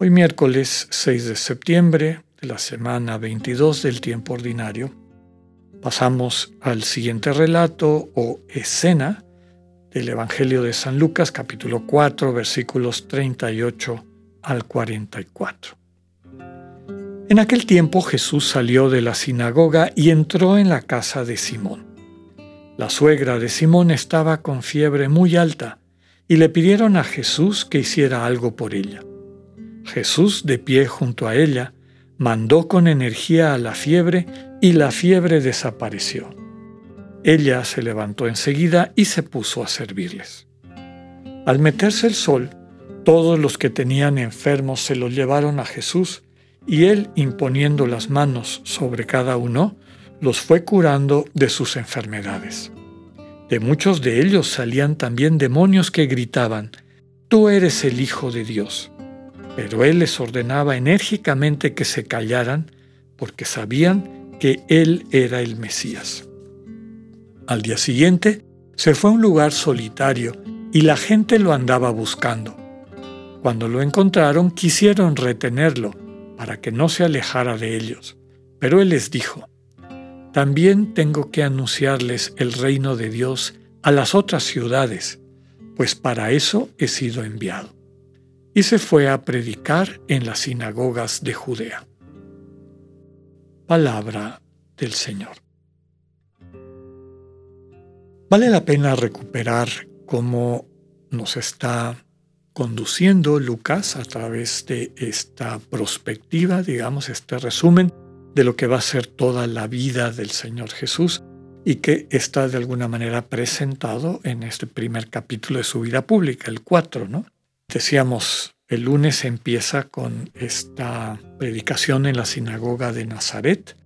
Hoy miércoles 6 de septiembre de la semana 22 del tiempo ordinario, pasamos al siguiente relato o escena del Evangelio de San Lucas capítulo 4 versículos 38 al 44. En aquel tiempo Jesús salió de la sinagoga y entró en la casa de Simón. La suegra de Simón estaba con fiebre muy alta y le pidieron a Jesús que hiciera algo por ella. Jesús, de pie junto a ella, mandó con energía a la fiebre y la fiebre desapareció. Ella se levantó enseguida y se puso a servirles. Al meterse el sol, todos los que tenían enfermos se los llevaron a Jesús y él, imponiendo las manos sobre cada uno, los fue curando de sus enfermedades. De muchos de ellos salían también demonios que gritaban, Tú eres el Hijo de Dios. Pero él les ordenaba enérgicamente que se callaran porque sabían que él era el Mesías. Al día siguiente se fue a un lugar solitario y la gente lo andaba buscando. Cuando lo encontraron quisieron retenerlo para que no se alejara de ellos, pero él les dijo, también tengo que anunciarles el reino de Dios a las otras ciudades, pues para eso he sido enviado. Y se fue a predicar en las sinagogas de Judea. Palabra del Señor. Vale la pena recuperar cómo nos está conduciendo Lucas a través de esta perspectiva, digamos, este resumen de lo que va a ser toda la vida del Señor Jesús y que está de alguna manera presentado en este primer capítulo de su vida pública, el 4, ¿no? Decíamos, el lunes empieza con esta predicación en la sinagoga de Nazaret,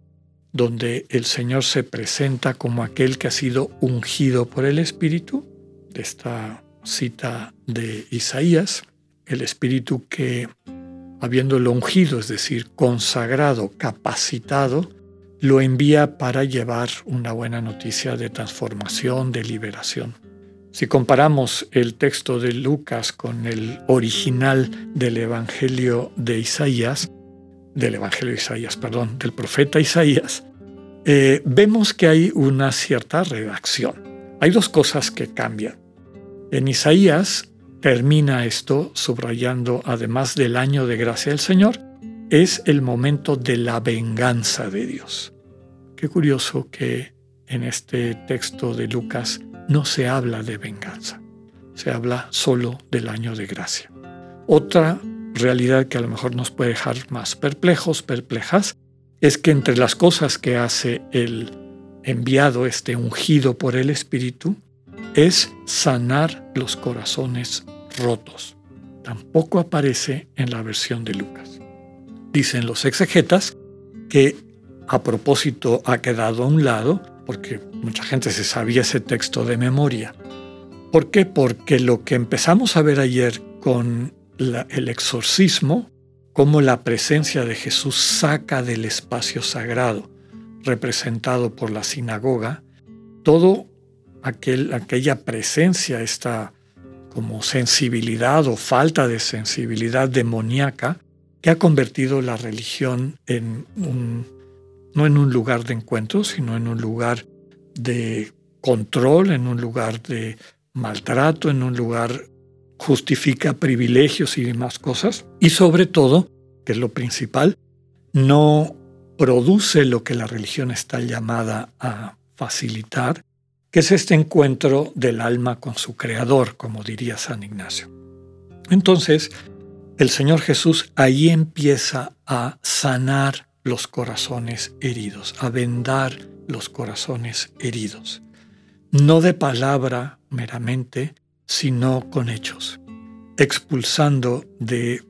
donde el Señor se presenta como aquel que ha sido ungido por el Espíritu, de esta cita de Isaías, el Espíritu que habiéndolo ungido, es decir, consagrado, capacitado, lo envía para llevar una buena noticia de transformación, de liberación. Si comparamos el texto de Lucas con el original del Evangelio de Isaías, del Evangelio de Isaías, perdón, del profeta Isaías, eh, vemos que hay una cierta redacción. Hay dos cosas que cambian. En Isaías termina esto subrayando, además del año de gracia del Señor, es el momento de la venganza de Dios. Qué curioso que en este texto de Lucas no se habla de venganza, se habla solo del año de gracia. Otra realidad que a lo mejor nos puede dejar más perplejos, perplejas, es que entre las cosas que hace el enviado, este ungido por el Espíritu, es sanar los corazones rotos. Tampoco aparece en la versión de Lucas. Dicen los exegetas que a propósito ha quedado a un lado, porque mucha gente se sabía ese texto de memoria. ¿Por qué? Porque lo que empezamos a ver ayer con el exorcismo, como la presencia de Jesús saca del espacio sagrado, representado por la sinagoga, todo aquel, aquella presencia, esta como sensibilidad o falta de sensibilidad demoníaca que ha convertido la religión en un, no en un lugar de encuentro, sino en un lugar de control, en un lugar de maltrato, en un lugar justifica privilegios y demás cosas. Y sobre todo, que es lo principal, no produce lo que la religión está llamada a facilitar, que es este encuentro del alma con su creador, como diría San Ignacio. Entonces, el Señor Jesús ahí empieza a sanar los corazones heridos, a vendar los corazones heridos, no de palabra meramente, sino con hechos, expulsando de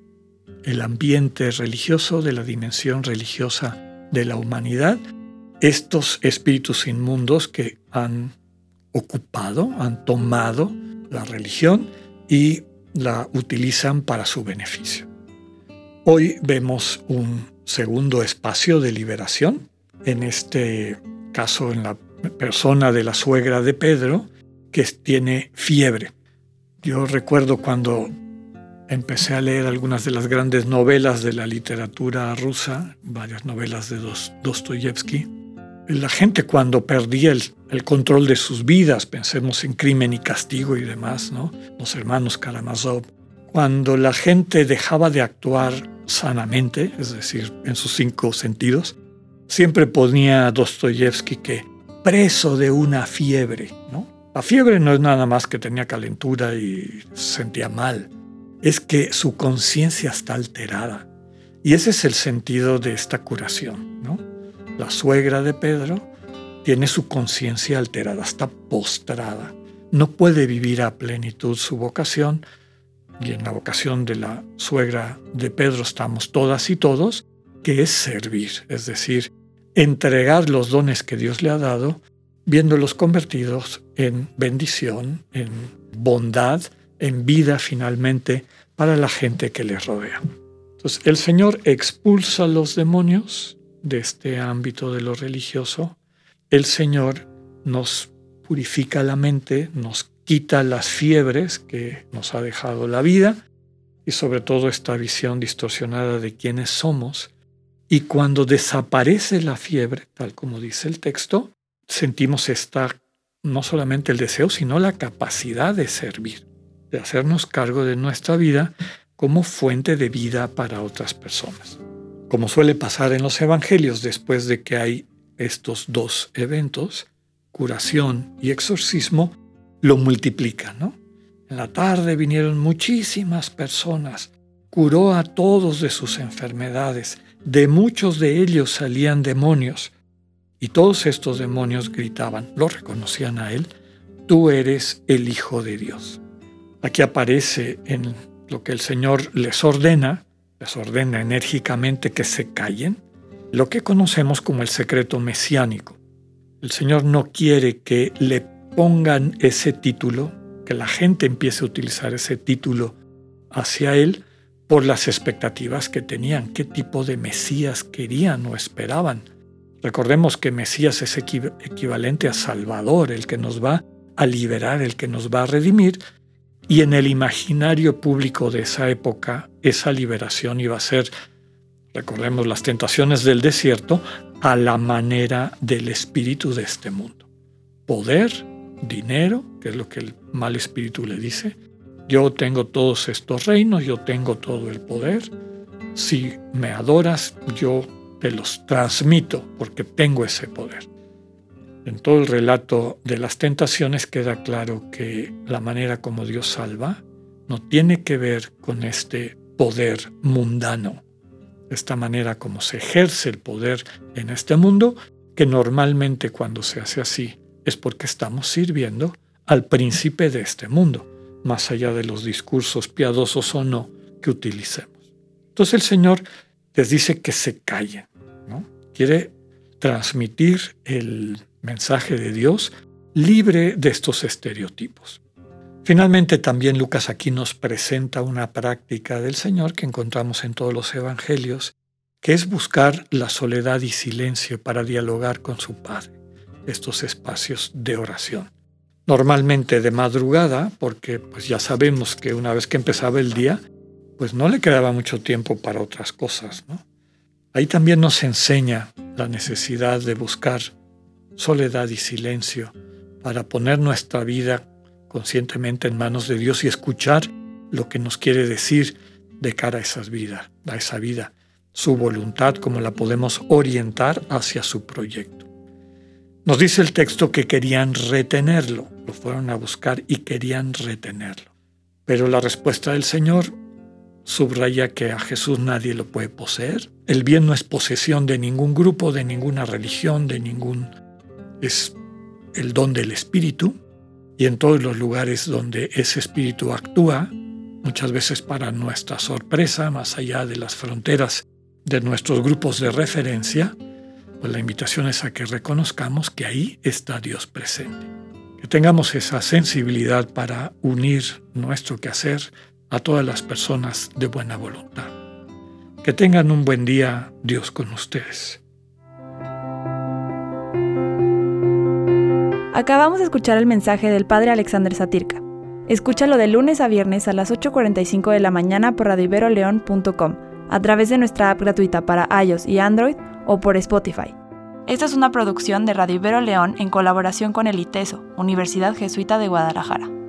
el ambiente religioso, de la dimensión religiosa de la humanidad, estos espíritus inmundos que han ocupado, han tomado la religión y la utilizan para su beneficio. Hoy vemos un segundo espacio de liberación, en este caso en la persona de la suegra de Pedro, que tiene fiebre. Yo recuerdo cuando empecé a leer algunas de las grandes novelas de la literatura rusa, varias novelas de Dostoyevsky. La gente cuando perdía el, control de sus vidas, pensemos en crimen y castigo y demás, ¿no? los hermanos Karamazov, cuando la gente dejaba de actuar sanamente, es decir, en sus cinco sentidos, siempre ponía Dostoyevsky que preso de una fiebre. ¿no? La fiebre no es nada más que tenía calentura y sentía mal es que su conciencia está alterada. Y ese es el sentido de esta curación. ¿no? La suegra de Pedro tiene su conciencia alterada, está postrada. No puede vivir a plenitud su vocación. Y en la vocación de la suegra de Pedro estamos todas y todos, que es servir, es decir, entregar los dones que Dios le ha dado, viéndolos convertidos en bendición, en bondad, en vida finalmente para la gente que les rodea. Entonces el Señor expulsa a los demonios de este ámbito de lo religioso. El Señor nos purifica la mente, nos quita las fiebres que nos ha dejado la vida y sobre todo esta visión distorsionada de quiénes somos. Y cuando desaparece la fiebre, tal como dice el texto, sentimos esta no solamente el deseo, sino la capacidad de servir de hacernos cargo de nuestra vida como fuente de vida para otras personas. Como suele pasar en los evangelios después de que hay estos dos eventos, curación y exorcismo, lo multiplican, ¿no? En la tarde vinieron muchísimas personas, curó a todos de sus enfermedades, de muchos de ellos salían demonios, y todos estos demonios gritaban, lo reconocían a él, tú eres el Hijo de Dios. Aquí aparece en lo que el Señor les ordena, les ordena enérgicamente que se callen, lo que conocemos como el secreto mesiánico. El Señor no quiere que le pongan ese título, que la gente empiece a utilizar ese título hacia Él por las expectativas que tenían, qué tipo de Mesías querían o esperaban. Recordemos que Mesías es equivalente a Salvador, el que nos va a liberar, el que nos va a redimir, y en el imaginario público de esa época, esa liberación iba a ser, recordemos las tentaciones del desierto, a la manera del espíritu de este mundo. Poder, dinero, que es lo que el mal espíritu le dice. Yo tengo todos estos reinos, yo tengo todo el poder. Si me adoras, yo te los transmito porque tengo ese poder. En todo el relato de las tentaciones queda claro que la manera como Dios salva no tiene que ver con este poder mundano, esta manera como se ejerce el poder en este mundo, que normalmente cuando se hace así es porque estamos sirviendo al príncipe de este mundo, más allá de los discursos piadosos o no que utilicemos. Entonces el Señor les dice que se callen, ¿no? Quiere transmitir el mensaje de Dios libre de estos estereotipos. Finalmente también Lucas aquí nos presenta una práctica del Señor que encontramos en todos los evangelios, que es buscar la soledad y silencio para dialogar con su Padre, estos espacios de oración. Normalmente de madrugada, porque pues ya sabemos que una vez que empezaba el día, pues no le quedaba mucho tiempo para otras cosas. Ahí también nos enseña la necesidad de buscar soledad y silencio para poner nuestra vida conscientemente en manos de Dios y escuchar lo que nos quiere decir de cara a esas vidas, a esa vida, su voluntad, como la podemos orientar hacia su proyecto. Nos dice el texto que querían retenerlo, lo fueron a buscar y querían retenerlo. Pero la respuesta del Señor subraya que a Jesús nadie lo puede poseer. El bien no es posesión de ningún grupo, de ninguna religión, de ningún es el don del Espíritu y en todos los lugares donde ese Espíritu actúa, muchas veces para nuestra sorpresa, más allá de las fronteras de nuestros grupos de referencia, pues la invitación es a que reconozcamos que ahí está Dios presente. Que tengamos esa sensibilidad para unir nuestro quehacer a todas las personas de buena voluntad. Que tengan un buen día, Dios con ustedes. Acabamos de escuchar el mensaje del Padre Alexander Satirka. Escúchalo de lunes a viernes a las 8.45 de la mañana por radioiberoleón.com, a través de nuestra app gratuita para iOS y Android o por Spotify. Esta es una producción de Radio Ibero León en colaboración con el ITESO, Universidad Jesuita de Guadalajara.